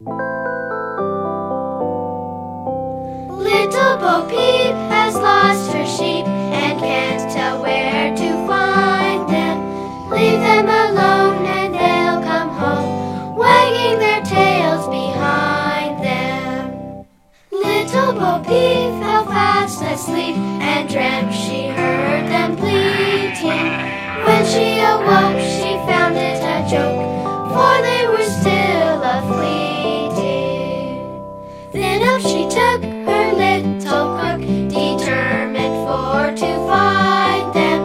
Little Bo Peep has lost her sheep and can't tell where to find them. Leave them alone and they'll come home, wagging their tails behind them. Little Bo Peep fell fast asleep and dreamt she heard to find them.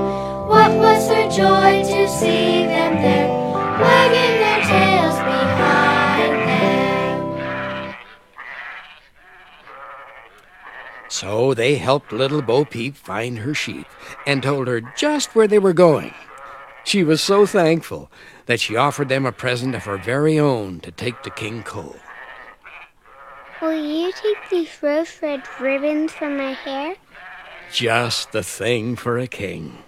What was her joy to see them there, wagging their tails behind them. So they helped little Bo Peep find her sheep and told her just where they were going. She was so thankful that she offered them a present of her very own to take to King Cole. Will you take these rose red ribbons from my hair? Just the thing for a king.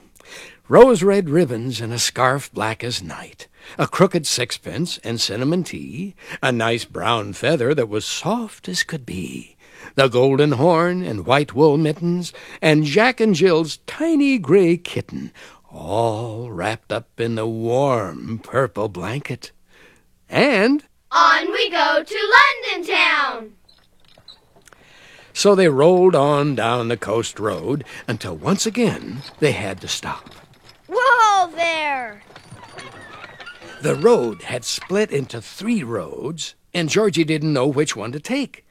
Rose red ribbons and a scarf black as night, a crooked sixpence and cinnamon tea, a nice brown feather that was soft as could be, the golden horn and white wool mittens, and Jack and Jill's tiny gray kitten, all wrapped up in the warm purple blanket. And On we go to London town. So they rolled on down the coast road until once again they had to stop. Whoa there! The road had split into three roads, and Georgie didn't know which one to take.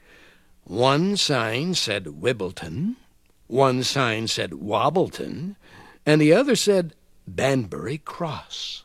One sign said Wibbleton, one sign said Wobbleton, and the other said Banbury Cross.